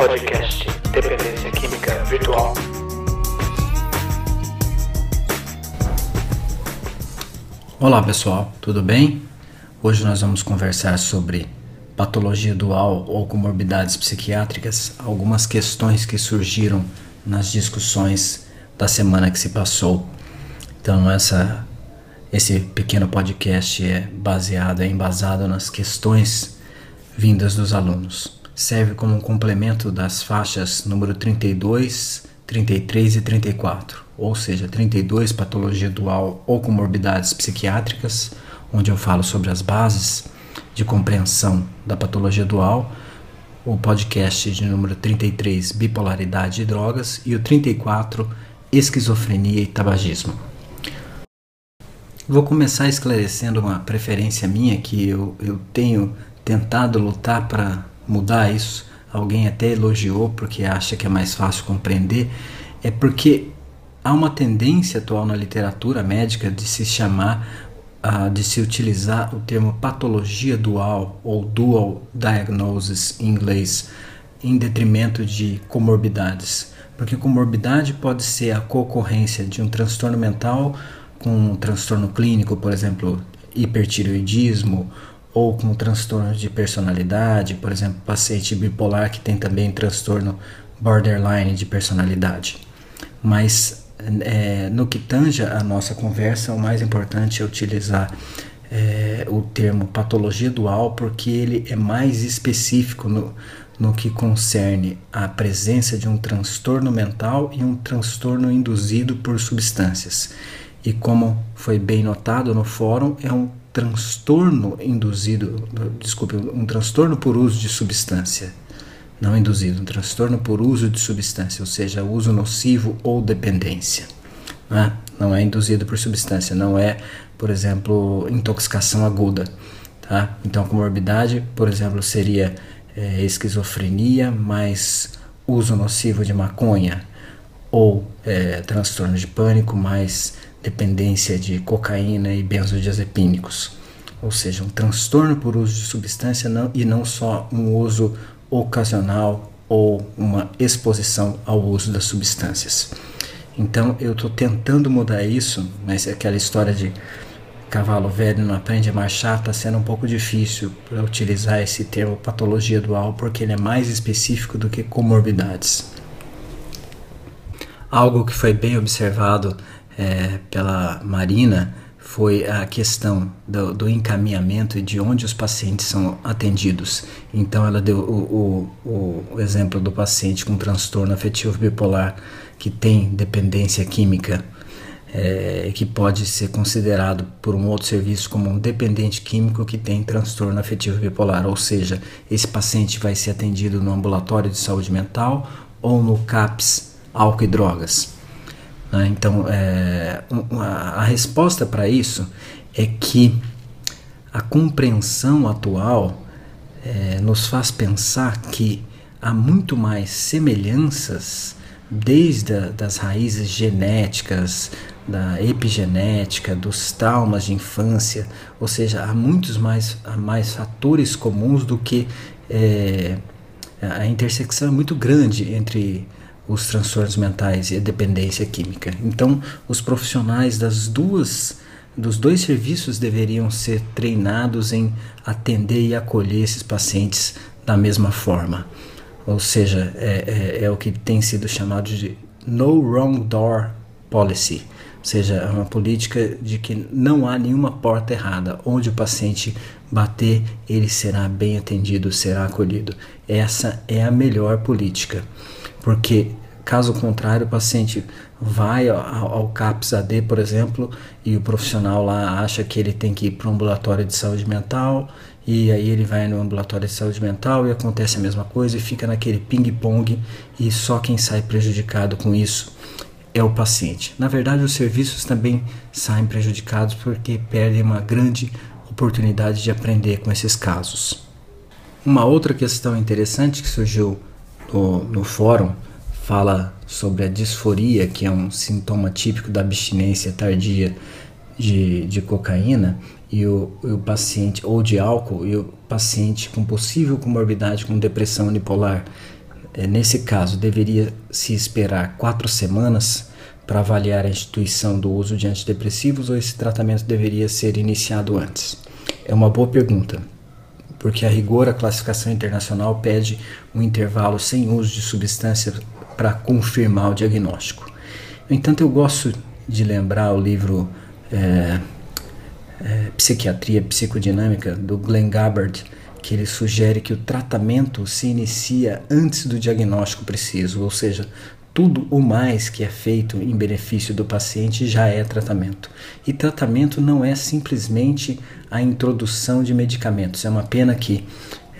Podcast Dependência Química Virtual. Olá pessoal, tudo bem? Hoje nós vamos conversar sobre patologia dual ou comorbidades psiquiátricas, algumas questões que surgiram nas discussões da semana que se passou. Então essa esse pequeno podcast é baseado, é embasado nas questões vindas dos alunos. Serve como um complemento das faixas número 32, 33 e 34, ou seja, 32 patologia dual ou comorbidades psiquiátricas, onde eu falo sobre as bases de compreensão da patologia dual, o podcast de número 33, bipolaridade e drogas, e o 34, esquizofrenia e tabagismo. Vou começar esclarecendo uma preferência minha que eu, eu tenho tentado lutar para mudar isso. Alguém até elogiou porque acha que é mais fácil compreender. É porque há uma tendência atual na literatura médica de se chamar, uh, de se utilizar o termo patologia dual ou dual diagnosis em inglês, em detrimento de comorbidades. Porque comorbidade pode ser a concorrência de um transtorno mental com um transtorno clínico, por exemplo, hipertireoidismo, ou com transtorno de personalidade, por exemplo, paciente bipolar que tem também transtorno borderline de personalidade. Mas é, no que tange a nossa conversa, o mais importante é utilizar é, o termo patologia dual porque ele é mais específico no, no que concerne a presença de um transtorno mental e um transtorno induzido por substâncias. E como foi bem notado no fórum, é um transtorno induzido, desculpe, um transtorno por uso de substância. Não induzido, um transtorno por uso de substância, ou seja, uso nocivo ou dependência. Não é, não é induzido por substância, não é, por exemplo, intoxicação aguda. Tá? Então, comorbidade, por exemplo, seria é, esquizofrenia mais uso nocivo de maconha, ou é, transtorno de pânico mais dependência de cocaína e benzodiazepínicos, ou seja, um transtorno por uso de substância não, e não só um uso ocasional ou uma exposição ao uso das substâncias. Então eu estou tentando mudar isso, mas aquela história de cavalo velho não aprende a marchar está sendo um pouco difícil para utilizar esse termo patologia dual porque ele é mais específico do que comorbidades. Algo que foi bem observado é, pela Marina foi a questão do, do, encaminhamento e de onde os pacientes são atendidos. Então, ela deu o, o, o exemplo do paciente com transtorno afetivo bipolar que tem dependência química. É, que pode ser considerado por um outro serviço como um dependente químico que tem transtorno afetivo bipolar, ou seja, esse paciente vai ser atendido no ambulatório de saúde mental ou no CAPS álcool e drogas. Né? Então, é, a resposta para isso é que a compreensão atual é, nos faz pensar que há muito mais semelhanças desde a, das raízes genéticas, da epigenética, dos traumas de infância, ou seja, há muitos mais, há mais fatores comuns do que é, a intersecção é muito grande entre os transtornos mentais e a dependência química. Então, os profissionais das duas dos dois serviços deveriam ser treinados em atender e acolher esses pacientes da mesma forma. Ou seja, é, é, é o que tem sido chamado de no wrong door policy, ou seja, é uma política de que não há nenhuma porta errada. Onde o paciente bater, ele será bem atendido, será acolhido. Essa é a melhor política, porque Caso contrário, o paciente vai ao, ao CAPS AD, por exemplo, e o profissional lá acha que ele tem que ir para um ambulatório de saúde mental, e aí ele vai no ambulatório de saúde mental e acontece a mesma coisa e fica naquele ping-pong, e só quem sai prejudicado com isso é o paciente. Na verdade, os serviços também saem prejudicados porque perdem uma grande oportunidade de aprender com esses casos. Uma outra questão interessante que surgiu no, no fórum fala sobre a disforia, que é um sintoma típico da abstinência tardia de, de cocaína, e o, o paciente, ou de álcool, e o paciente com possível comorbidade com depressão unipolar. É, nesse caso, deveria se esperar quatro semanas para avaliar a instituição do uso de antidepressivos ou esse tratamento deveria ser iniciado antes? É uma boa pergunta, porque a rigor a classificação internacional pede um intervalo sem uso de substância para confirmar o diagnóstico. No entanto, eu gosto de lembrar o livro é, é, Psiquiatria Psicodinâmica do Glenn Gabbard, que ele sugere que o tratamento se inicia antes do diagnóstico preciso, ou seja, tudo o mais que é feito em benefício do paciente já é tratamento. E tratamento não é simplesmente a introdução de medicamentos. É uma pena que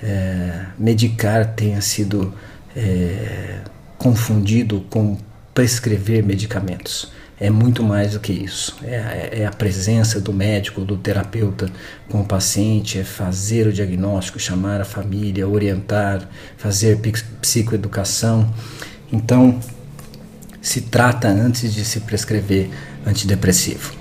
é, medicar tenha sido é, confundido com prescrever medicamentos é muito mais do que isso. É, é, a presença do médico, do terapeuta com o paciente, é fazer o diagnóstico, chamar a família, orientar, fazer psicoeducação. Então, se trata antes de se prescrever antidepressivo.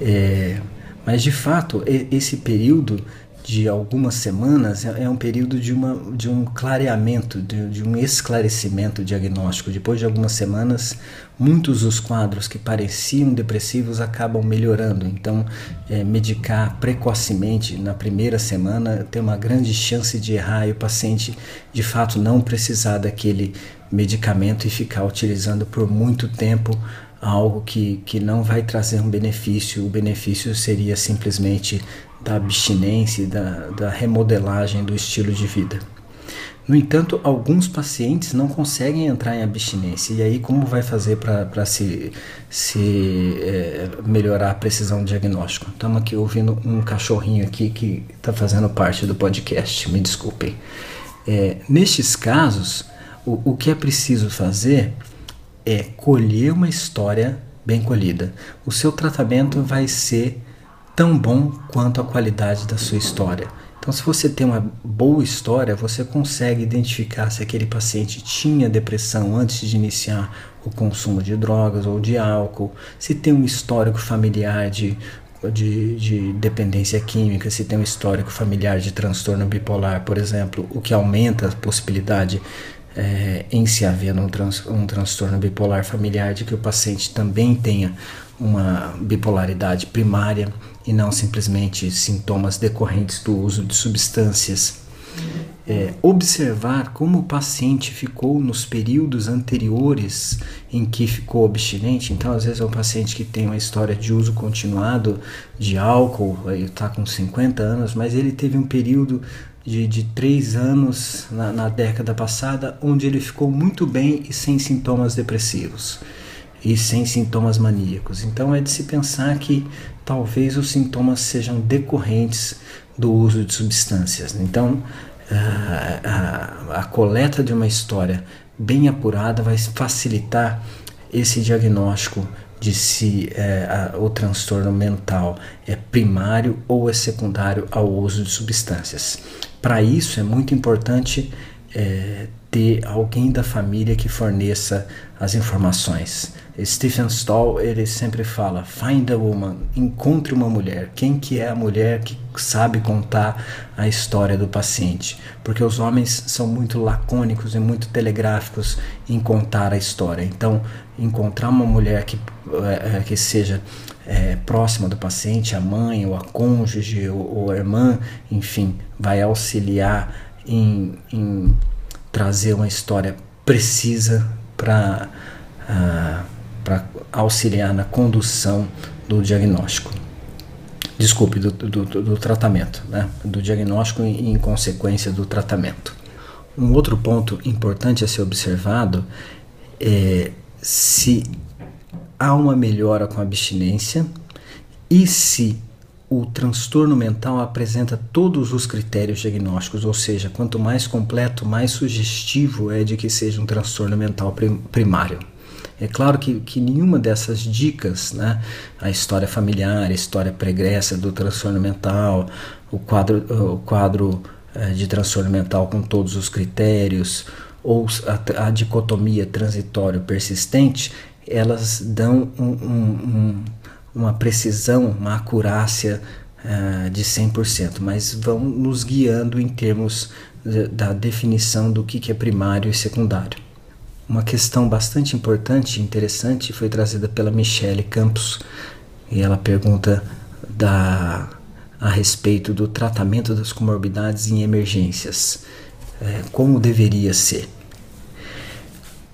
É, mas, de fato, esse período de algumas semanas é, é um período de, uma, de um clareamento, de, de, um esclarecimento diagnóstico. Depois de algumas semanas, muitos dos quadros que pareciam depressivos acabam melhorando. Então, é, medicar precocemente na primeira semana tem uma grande chance de errar e o paciente de fato não precisar daquele medicamento e ficar utilizando por muito tempo algo que, que não vai trazer um benefício. O benefício seria simplesmente da abstinência e da, da remodelagem do estilo de vida. No entanto, alguns pacientes não conseguem entrar em abstinência. E aí, como vai fazer para se, se é, melhorar a precisão do diagnóstico? Estamos aqui ouvindo um cachorrinho aqui que está fazendo parte do podcast, me desculpem. É, nestes casos, o, o que é preciso fazer é colher uma história bem colhida. O seu tratamento vai ser tão bom quanto a qualidade da sua história. Então, se você tem uma boa história, você consegue identificar se aquele paciente tinha depressão antes de iniciar o consumo de drogas ou de álcool, se tem um histórico familiar de, de, de dependência química, se tem um histórico familiar de transtorno bipolar, por exemplo, o que aumenta a possibilidade é, em se haver um, trans, um transtorno bipolar familiar de que o paciente também tenha uma bipolaridade primária e não simplesmente sintomas decorrentes do uso de substâncias. É, observar como o paciente ficou nos períodos anteriores em que ficou abstinente. Então, às vezes, é um paciente que tem uma história de uso continuado de álcool, ele está com 50 anos, mas ele teve um período de, de três anos na, na década passada onde ele ficou muito bem e sem sintomas depressivos e sem sintomas maníacos. Então é de se pensar que talvez os sintomas sejam decorrentes do uso de substâncias. Então a, a, a coleta de uma história bem apurada vai facilitar esse diagnóstico de se é, a, o transtorno mental é primário ou é secundário ao uso de substâncias. Para isso é muito importante é, ter alguém da família que forneça as informações. Stephen Stall ele sempre fala: find a woman, encontre uma mulher. Quem que é a mulher que sabe contar a história do paciente? Porque os homens são muito lacônicos e muito telegráficos em contar a história. Então, encontrar uma mulher que, é, que seja é, próxima do paciente, a mãe ou a cônjuge ou, ou a irmã, enfim, vai auxiliar em, em trazer uma história precisa para uh, para auxiliar na condução do diagnóstico. Desculpe, do, do, do tratamento, né? do diagnóstico e, em consequência do tratamento. Um outro ponto importante a ser observado é se há uma melhora com a abstinência e se o transtorno mental apresenta todos os critérios diagnósticos, ou seja, quanto mais completo, mais sugestivo é de que seja um transtorno mental primário. É claro que, que nenhuma dessas dicas, né, a história familiar, a história pregressa do transtorno mental, o quadro, o quadro é, de transtorno mental com todos os critérios, ou a, a dicotomia transitório persistente, elas dão um, um, um, uma precisão, uma acurácia uh, de 100%, mas vão nos guiando em termos da definição do que é primário e secundário. Uma questão bastante importante e interessante foi trazida pela Michele Campos e ela pergunta da, a respeito do tratamento das comorbidades em emergências. É, como deveria ser?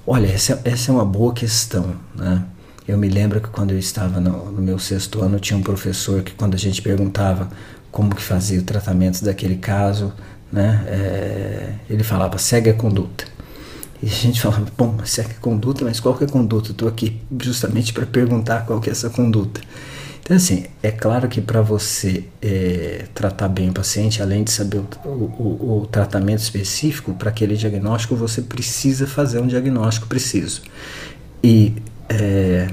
Olha, essa, essa é uma boa questão. Né? Eu me lembro que quando eu estava no, no meu sexto ano, tinha um professor que, quando a gente perguntava como que fazia o tratamento daquele caso, né, é, ele falava segue a conduta. E a gente falava, bom, segue a conduta, mas qual que é a conduta? Estou aqui justamente para perguntar qual que é essa conduta. Então, assim, é claro que para você é, tratar bem o paciente, além de saber o, o, o tratamento específico para aquele diagnóstico, você precisa fazer um diagnóstico preciso. E é,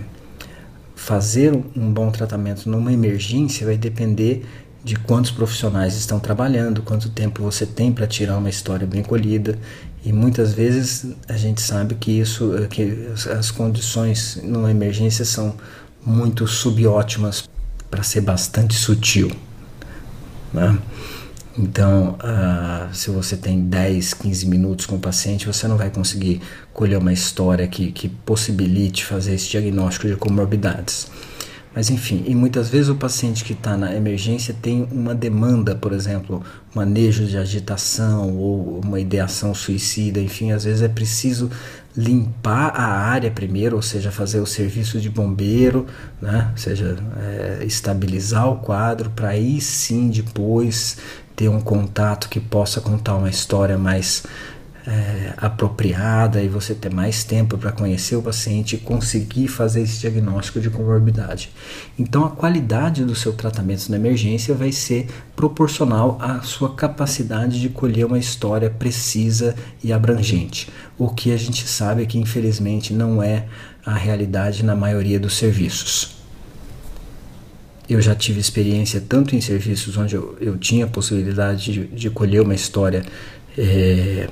fazer um bom tratamento numa emergência vai depender de quantos profissionais estão trabalhando, quanto tempo você tem para tirar uma história bem colhida. E muitas vezes a gente sabe que isso, que as condições numa emergência são muito subótimas para ser bastante sutil. Né? Então, uh, se você tem 10, 15 minutos com o paciente, você não vai conseguir colher uma história que, que possibilite fazer esse diagnóstico de comorbidades. Mas enfim, e muitas vezes o paciente que está na emergência tem uma demanda, por exemplo, manejo de agitação ou uma ideação suicida, enfim, às vezes é preciso limpar a área primeiro, ou seja, fazer o serviço de bombeiro, né? ou seja, é, estabilizar o quadro para aí sim depois ter um contato que possa contar uma história mais é, apropriada e você ter mais tempo para conhecer o paciente e conseguir fazer esse diagnóstico de comorbidade. Então, a qualidade do seu tratamento na emergência vai ser proporcional à sua capacidade de colher uma história precisa e abrangente. O que a gente sabe é que, infelizmente, não é a realidade na maioria dos serviços. Eu já tive experiência tanto em serviços onde eu, eu tinha a possibilidade de, de colher uma história. É,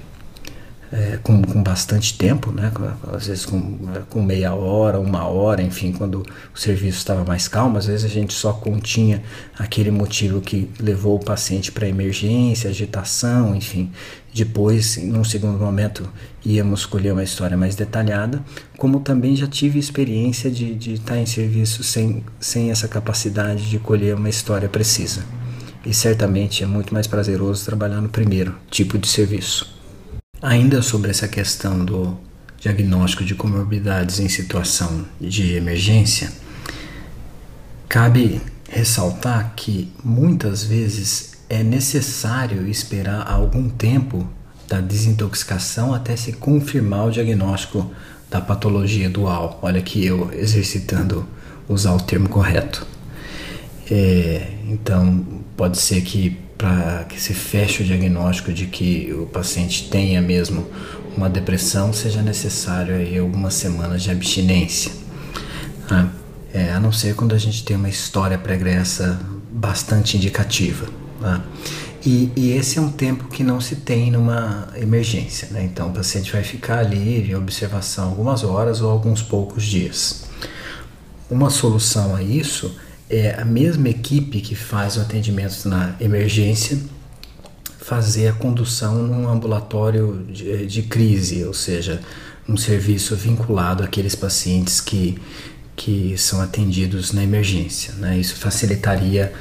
é, com, com bastante tempo, né? às vezes com, com meia hora, uma hora, enfim, quando o serviço estava mais calmo, às vezes a gente só continha aquele motivo que levou o paciente para emergência, agitação, enfim. Depois, num segundo momento, íamos escolher uma história mais detalhada, como também já tive experiência de, de estar em serviço sem, sem essa capacidade de colher uma história precisa. E certamente é muito mais prazeroso trabalhar no primeiro tipo de serviço. Ainda sobre essa questão do diagnóstico de comorbidades em situação de emergência, cabe ressaltar que muitas vezes é necessário esperar algum tempo da desintoxicação até se confirmar o diagnóstico da patologia dual. Olha que eu exercitando usar o termo correto. É, então, pode ser que para que se feche o diagnóstico de que o paciente tenha mesmo uma depressão, seja necessário aí algumas semanas de abstinência. Né? É, a não ser quando a gente tem uma história pregressa bastante indicativa. Né? E, e, esse é um tempo que não se tem numa emergência, né? então o paciente vai ficar ali em observação algumas horas ou alguns poucos dias. Uma solução a isso é a mesma equipe que faz o atendimento na emergência fazer a condução num ambulatório de, de crise, ou seja, um serviço vinculado àqueles pacientes que, que são atendidos na emergência. Né? Isso facilitaria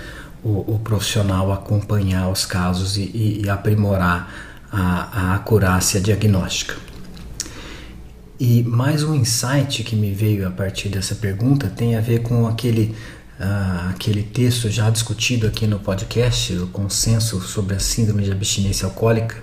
o, o, profissional acompanhar os casos e, e, e aprimorar a, a acurácia diagnóstica. E mais um insight que me veio a partir dessa pergunta tem a ver com aquele ah, aquele texto já discutido aqui no podcast, o consenso sobre a síndrome de abstinência alcoólica,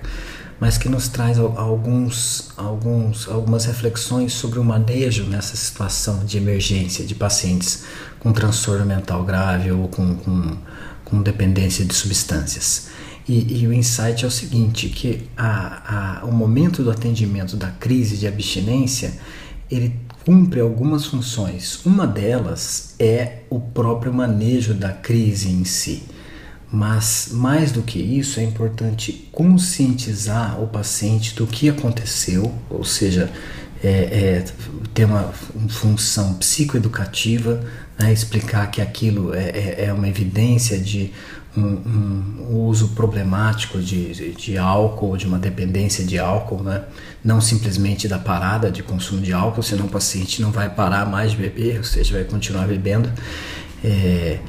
mas que nos traz alguns, alguns, algumas reflexões sobre o manejo nessa situação de emergência de pacientes com transtorno mental grave ou com, com, com dependência de substâncias. E, e, o insight é o seguinte, que a, a, o momento do atendimento da crise de abstinência, ele cumpre algumas funções. Uma delas é o próprio manejo da crise em si. Mas mais do que isso, é importante conscientizar o paciente do que aconteceu, ou seja, é, é, ter uma função psicoeducativa, né, explicar que aquilo é, é, é uma evidência de um, um, uso problemático de, de álcool, de uma dependência de álcool, né? não simplesmente da parada de consumo de álcool, senão o paciente não vai parar mais de beber, ou seja, vai continuar bebendo. É,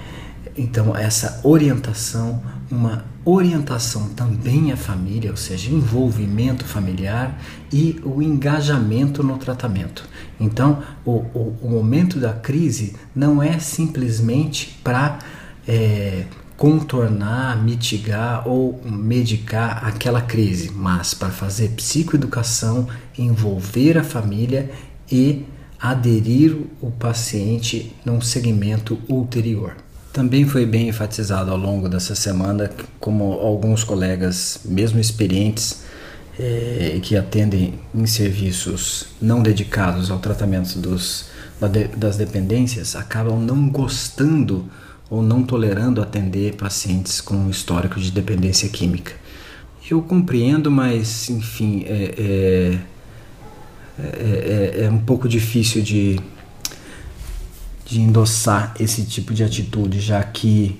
então, essa orientação, uma orientação também à família, ou seja, envolvimento familiar e o engajamento no tratamento. Então, o, o, o momento da crise não é simplesmente para é, contornar, mitigar ou medicar aquela crise, mas para fazer psicoeducação, envolver a família e aderir o paciente num segmento ulterior. Também foi bem enfatizado ao longo dessa semana, como alguns colegas, mesmo experientes, eh, que atendem em serviços não dedicados ao tratamento dos, das dependências, acabam não gostando ou não tolerando atender pacientes com histórico de dependência química. Eu compreendo, mas enfim, é, é, é, é um pouco difícil de, de endossar esse tipo de atitude, já que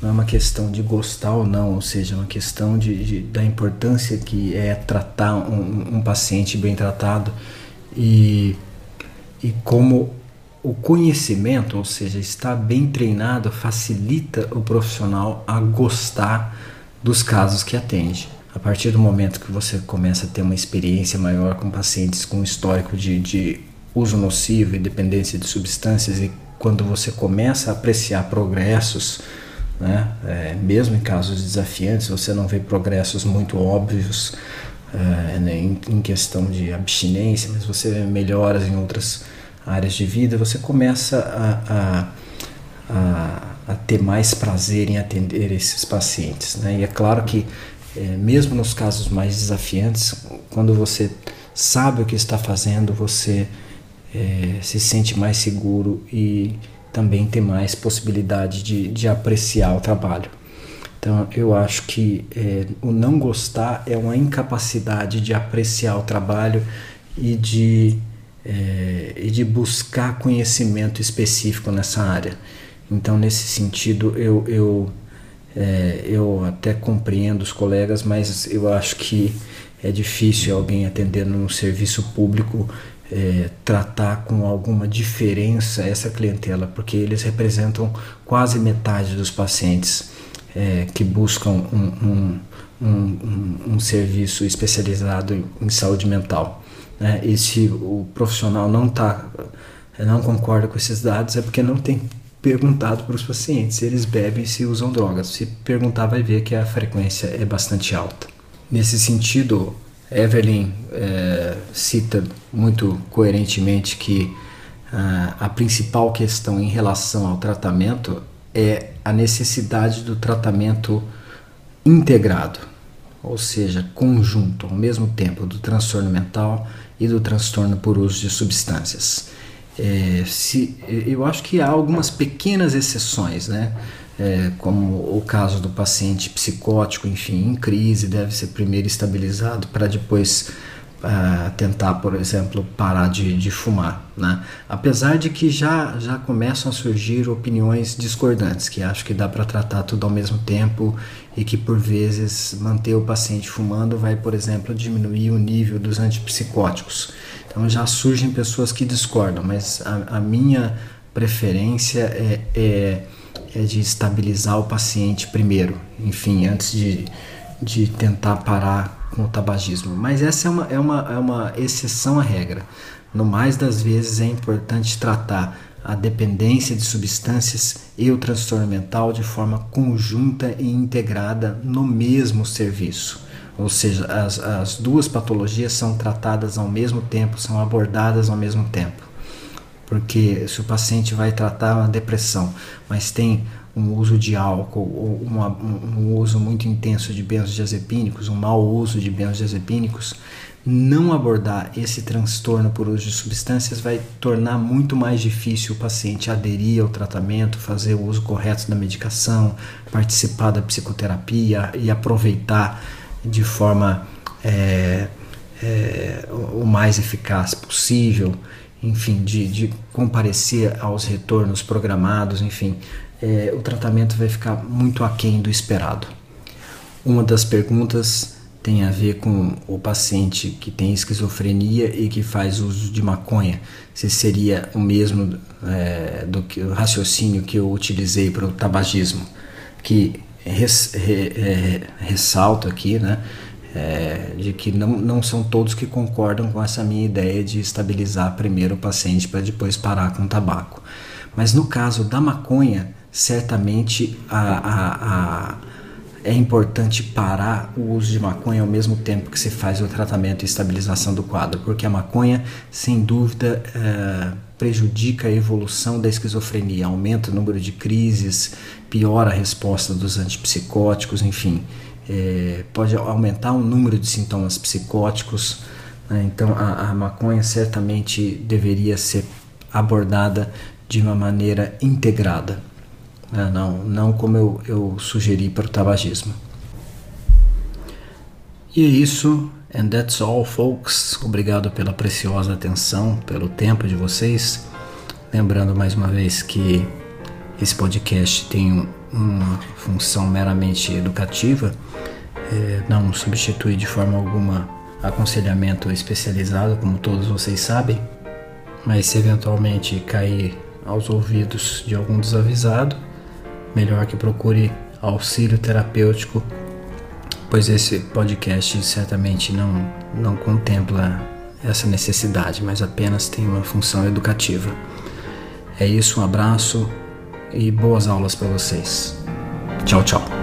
não é uma questão de gostar ou não, ou seja, é uma questão de, de da importância que é tratar um, um paciente bem tratado e, e como o conhecimento, ou seja, estar bem treinado, facilita o profissional a gostar dos casos que atende. A partir do momento que você começa a ter uma experiência maior com pacientes com histórico de, de uso nocivo e dependência de substâncias, e quando você começa a apreciar progressos, né, é, mesmo em casos desafiantes, você não vê progressos muito óbvios é, né, em, em questão de abstinência, mas você vê melhoras em outras áreas de vida, você começa a, a, a, a ter mais prazer em atender esses pacientes. Né? E é claro que, é, mesmo nos casos mais desafiantes, quando você sabe o que está fazendo, você é, se sente mais seguro e também tem mais possibilidade de, de apreciar o trabalho. Então, eu acho que é, o não gostar é uma incapacidade de apreciar o trabalho e de é, e de buscar conhecimento específico nessa área. Então, nesse sentido, eu, eu, é, eu até compreendo os colegas, mas eu acho que é difícil alguém atendendo no serviço público é, tratar com alguma diferença essa clientela, porque eles representam quase metade dos pacientes é, que buscam um, um, um, um, serviço especializado em saúde mental né, e se o profissional não tá, não concorda com esses dados, é porque não tem perguntado para os pacientes se eles bebem e se usam drogas. Se perguntar, vai ver que a frequência é bastante alta. Nesse sentido, Evelyn é, cita muito coerentemente que ah, a principal questão em relação ao tratamento é a necessidade do tratamento integrado, ou seja, conjunto, ao mesmo tempo, do transtorno mental e do transtorno por uso de substâncias. É, se, eu acho que há algumas pequenas exceções, né? É, como o caso do paciente psicótico, enfim, em crise, deve ser primeiro estabilizado para depois uh, tentar, por exemplo, parar de, de fumar. Né? Apesar de que já, já começam a surgir opiniões discordantes, que acho que dá para tratar tudo ao mesmo tempo e que por vezes manter o paciente fumando vai, por exemplo, diminuir o nível dos antipsicóticos. Então já surgem pessoas que discordam, mas a, a minha preferência é, é, é de estabilizar o paciente primeiro, enfim, antes de, de tentar parar com o tabagismo, mas essa é uma, é uma, é uma exceção à regra. No mais das vezes é importante tratar a dependência de substâncias e o transtorno mental de forma conjunta e integrada no mesmo serviço. Ou seja, as, as duas patologias são tratadas ao mesmo tempo, são abordadas ao mesmo tempo. Porque se o paciente vai tratar uma depressão, mas tem um uso de álcool ou uma, um, uso muito intenso de benzodiazepínicos, um mau uso de benzodiazepínicos, não abordar esse transtorno por uso de substâncias vai tornar muito mais difícil o paciente aderir ao tratamento, fazer o uso correto da medicação, participar da psicoterapia e aproveitar de forma é, é, o mais eficaz possível enfim, de, de comparecer aos retornos programados, enfim, é, o tratamento vai ficar muito aquém do esperado. Uma das perguntas tem a ver com o paciente que tem esquizofrenia e que faz uso de maconha, se seria o mesmo é, do que o raciocínio que eu utilizei para o tabagismo, que res, re, é, ressalto aqui, né, é, de que não, não são todos que concordam com essa minha ideia de estabilizar primeiro o paciente para depois parar com o tabaco. Mas no caso da maconha, certamente a, a, a é importante parar o uso de maconha ao mesmo tempo que se faz o tratamento e estabilização do quadro, porque a maconha, sem dúvida, é, prejudica a evolução da esquizofrenia, aumenta o número de crises, piora a resposta dos antipsicóticos, enfim, é, pode aumentar o número de sintomas psicóticos. Né? Então, a, a maconha certamente deveria ser abordada de uma maneira integrada. Né? Não, não como eu, eu sugeri para o tabagismo. E é isso. And that's all, folks. Obrigado pela preciosa atenção, pelo tempo de vocês. Lembrando mais uma vez que esse podcast tem uma função meramente educativa, é, não substitui de forma alguma aconselhamento especializado, como todos vocês sabem, mas se eventualmente cair aos ouvidos de algum desavisado, melhor que procure auxílio terapêutico, pois esse podcast certamente não, não contempla essa necessidade, mas apenas tem uma função educativa. É isso, um abraço e boas aulas para vocês. Tchau, tchau.